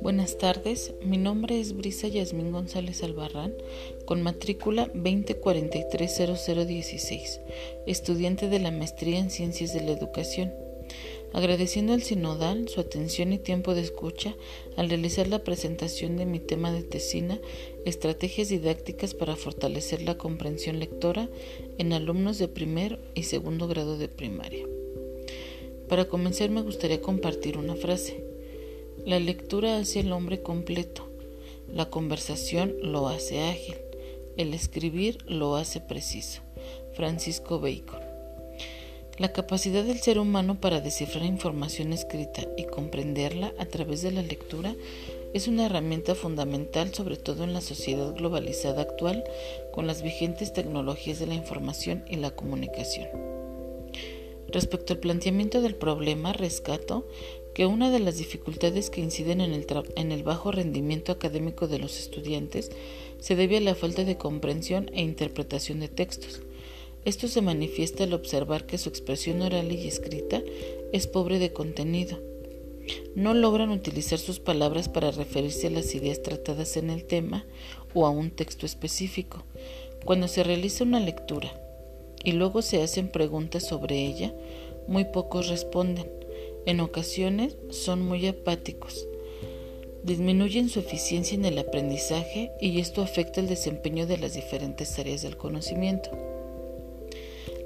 Buenas tardes, mi nombre es Brisa Yasmín González Albarrán, con matrícula 20430016, estudiante de la maestría en Ciencias de la Educación. Agradeciendo al sinodal su atención y tiempo de escucha al realizar la presentación de mi tema de tesina, estrategias didácticas para fortalecer la comprensión lectora en alumnos de primer y segundo grado de primaria. Para comenzar me gustaría compartir una frase. La lectura hace el hombre completo, la conversación lo hace ágil, el escribir lo hace preciso. Francisco Bacon. La capacidad del ser humano para descifrar información escrita y comprenderla a través de la lectura es una herramienta fundamental sobre todo en la sociedad globalizada actual con las vigentes tecnologías de la información y la comunicación. Respecto al planteamiento del problema, rescato que una de las dificultades que inciden en el, bajo rendimiento académico de los estudiantes se debe a la falta de comprensión e interpretación de textos. Esto se manifiesta al observar que su expresión oral y escrita es pobre de contenido. No logran utilizar sus palabras para referirse a las ideas tratadas en el tema o a un texto específico. Cuando se realiza una lectura y luego se hacen preguntas sobre ella, muy pocos responden en ocasiones son muy apáticos. Disminuyen su eficiencia en el aprendizaje y esto afecta el desempeño de las diferentes áreas del conocimiento.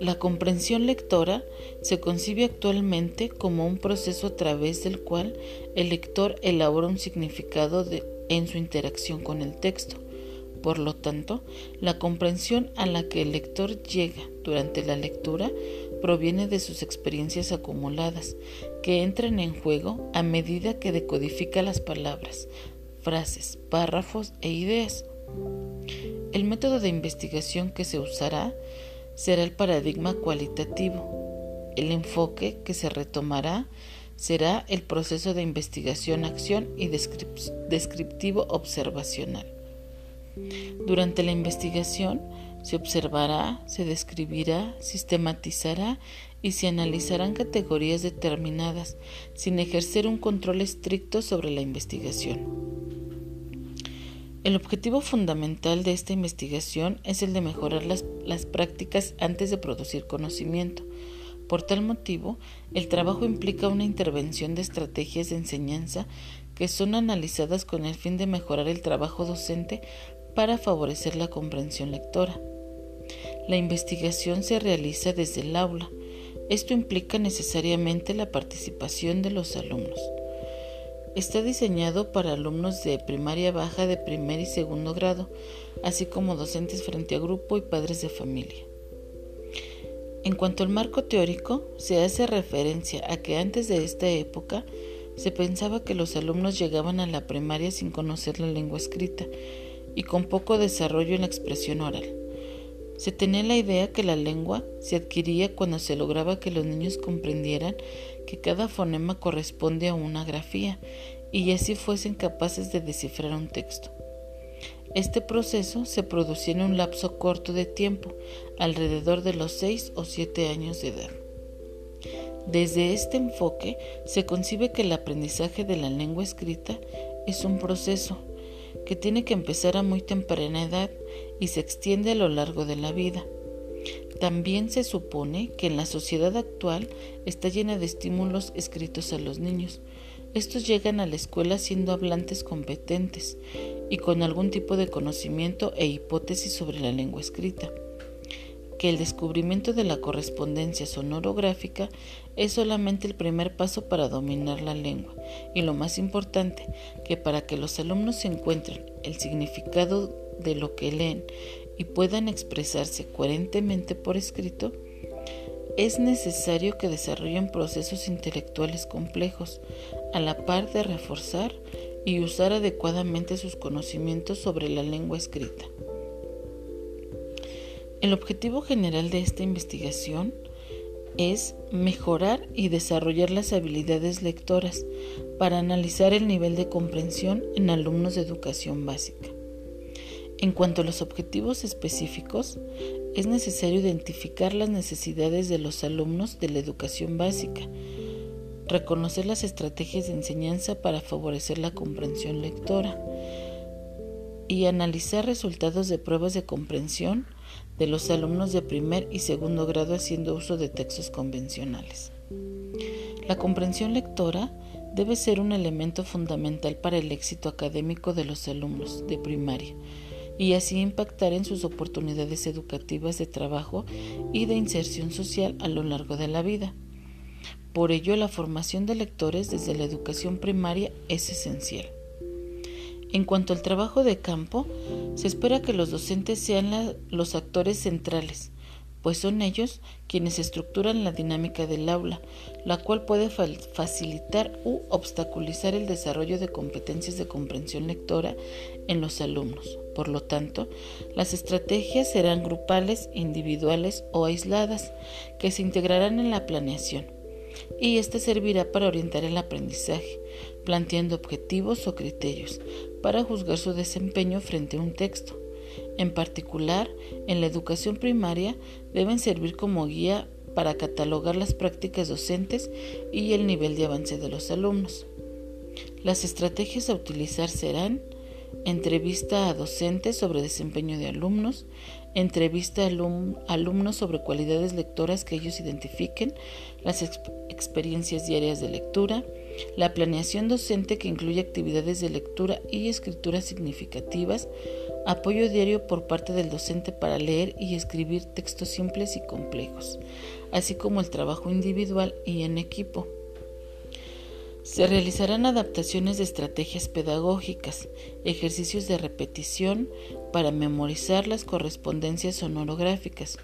La comprensión lectora se concibe actualmente como un proceso a través del cual el lector elabora un significado en su interacción con el texto. Por lo tanto, la comprensión a la que el lector llega durante la lectura proviene de sus experiencias acumuladas, que entran en juego a medida que decodifica las palabras, frases, párrafos e ideas. El método de investigación que se usará será el paradigma cualitativo. El enfoque que se retomará será el proceso de investigación-acción y descriptivo observacional. Durante la investigación, se observará, se describirá, sistematizará y se analizarán categorías determinadas sin ejercer un control estricto sobre la investigación. El objetivo fundamental de esta investigación es el de mejorar las, prácticas antes de producir conocimiento. Por tal motivo, el trabajo implica una intervención de estrategias de enseñanza que son analizadas con el fin de mejorar el trabajo docente para favorecer la comprensión lectora. La investigación se realiza desde el aula. Esto implica necesariamente la participación de los alumnos. Está diseñado para alumnos de primaria baja de primer y segundo grado, así como docentes frente a grupo y padres de familia. En cuanto al marco teórico, se hace referencia a que antes de esta época se pensaba que los alumnos llegaban a la primaria sin conocer la lengua escrita y con poco desarrollo en la expresión oral. Se tenía la idea que la lengua se adquiría cuando se lograba que los niños comprendieran que cada fonema corresponde a una grafía y así fuesen capaces de descifrar un texto. Este proceso se producía en un lapso corto de tiempo, alrededor de los 6 o 7 años de edad. Desde este enfoque se concibe que el aprendizaje de la lengua escrita es un proceso que tiene que empezar a muy temprana edad y se extiende a lo largo de la vida. También se supone que en la sociedad actual está llena de estímulos escritos a los niños. Estos llegan a la escuela siendo hablantes competentes y con algún tipo de conocimiento e hipótesis sobre la lengua escrita que el descubrimiento de la correspondencia sonorográfica es solamente el primer paso para dominar la lengua y lo más importante, que para que los alumnos encuentren el significado de lo que leen y puedan expresarse coherentemente por escrito, es necesario que desarrollen procesos intelectuales complejos, a la par de reforzar y usar adecuadamente sus conocimientos sobre la lengua escrita. El objetivo general de esta investigación es mejorar y desarrollar las habilidades lectoras para analizar el nivel de comprensión en alumnos de educación básica. En cuanto a los objetivos específicos, es necesario identificar las necesidades de los alumnos de la educación básica, reconocer las estrategias de enseñanza para favorecer la comprensión lectora y analizar resultados de pruebas de comprensión de los alumnos de primer y segundo grado haciendo uso de textos convencionales. La comprensión lectora debe ser un elemento fundamental para el éxito académico de los alumnos de primaria y así impactar en sus oportunidades educativas de trabajo y de inserción social a lo largo de la vida. Por ello, la formación de lectores desde la educación primaria es esencial. En cuanto al trabajo de campo, se espera que los docentes sean los actores centrales, pues son ellos quienes estructuran la dinámica del aula, la cual puede facilitar u obstaculizar el desarrollo de competencias de comprensión lectora en los alumnos. Por lo tanto, las estrategias serán grupales, individuales o aisladas, que se integrarán en la planeación, y ésta servirá para orientar el aprendizaje, planteando objetivos o criterios para juzgar su desempeño frente a un texto. En particular, en la educación primaria deben servir como guía para catalogar las prácticas docentes y el nivel de avance de los alumnos. Las estrategias a utilizar serán entrevista a docentes sobre desempeño de alumnos, entrevista a alumnos sobre cualidades lectoras que ellos identifiquen, las experiencias diarias de lectura, la planeación docente que incluye actividades de lectura y escritura significativas, apoyo diario por parte del docente para leer y escribir textos simples y complejos, así como el trabajo individual y en equipo. Se realizarán adaptaciones de estrategias pedagógicas, ejercicios de repetición para memorizar las correspondencias sonorográficas.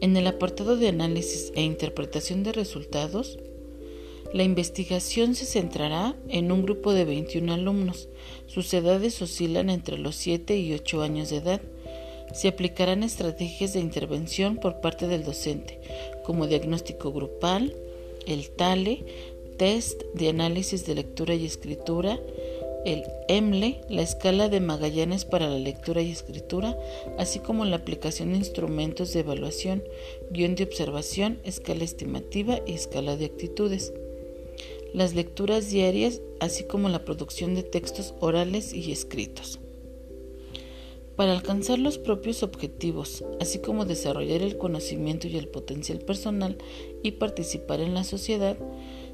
En el apartado de análisis e interpretación de resultados, la investigación se centrará en un grupo de 21 alumnos. Sus edades oscilan entre los 7 y 8 años de edad. Se aplicarán estrategias de intervención por parte del docente, como diagnóstico grupal, el TALE, test de análisis de lectura y escritura, el EMLE, la escala de Magallanes para la lectura y escritura, así como la aplicación de instrumentos de evaluación, guion de observación, escala estimativa y escala de actitudes las lecturas diarias, así como la producción de textos orales y escritos. Para alcanzar los propios objetivos, así como desarrollar el conocimiento y el potencial personal y participar en la sociedad,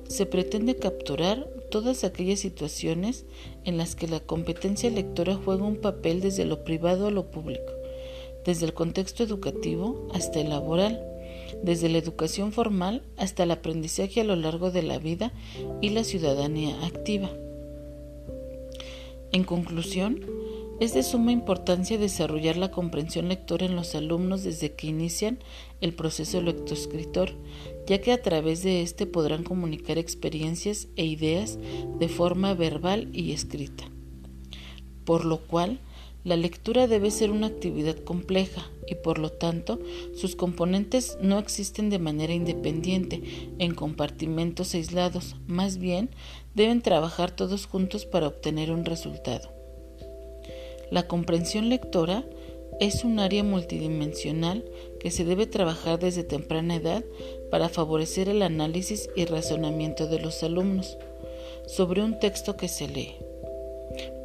se pretende capturar todas aquellas situaciones en las que la competencia lectora juega un papel desde lo privado a lo público, desde el contexto educativo hasta el laboral, desde la educación formal hasta el aprendizaje a lo largo de la vida y la ciudadanía activa. En conclusión, es de suma importancia desarrollar la comprensión lectora en los alumnos desde que inician el proceso lectoescritor, ya que a través de éste podrán comunicar experiencias e ideas de forma verbal y escrita. Por lo cual, la lectura debe ser una actividad compleja y por lo tanto sus componentes no existen de manera independiente en compartimentos aislados, más bien deben trabajar todos juntos para obtener un resultado. La comprensión lectora es un área multidimensional que se debe trabajar desde temprana edad para favorecer el análisis y razonamiento de los alumnos sobre un texto que se lee.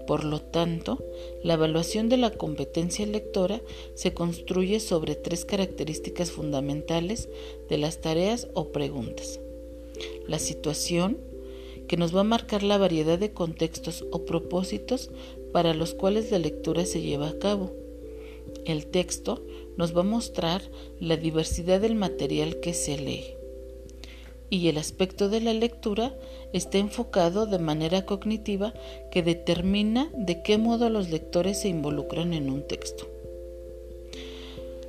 Por lo tanto, la evaluación de la competencia lectora se construye sobre tres características fundamentales de las tareas o preguntas. La situación, que nos va a marcar la variedad de contextos o propósitos para los cuales la lectura se lleva a cabo. El texto nos va a mostrar la diversidad del material que se lee y el aspecto de la lectura está enfocado de manera cognitiva que determina de qué modo los lectores se involucran en un texto.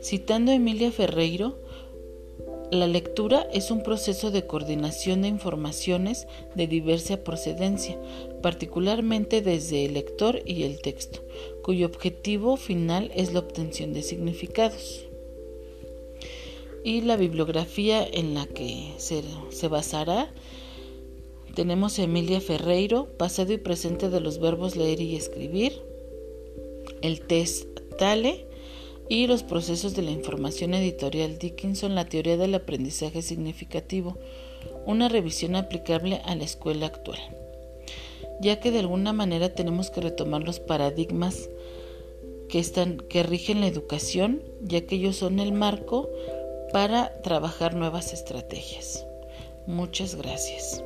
Citando a Emilia Ferreiro, la lectura es un proceso de coordinación de informaciones de diversa procedencia, particularmente desde el lector y el texto, cuyo objetivo final es la obtención de significados y la bibliografía en la que se, basará. Tenemos a Emilia Ferreiro, pasado y presente de los verbos leer y escribir, el test TALE, y los procesos de la información editorial Dickinson, la teoría del aprendizaje significativo, una revisión aplicable a la escuela actual, ya que de alguna manera tenemos que retomar los paradigmas que, están, que rigen la educación, ya que ellos son el marco para trabajar nuevas estrategias. Muchas gracias.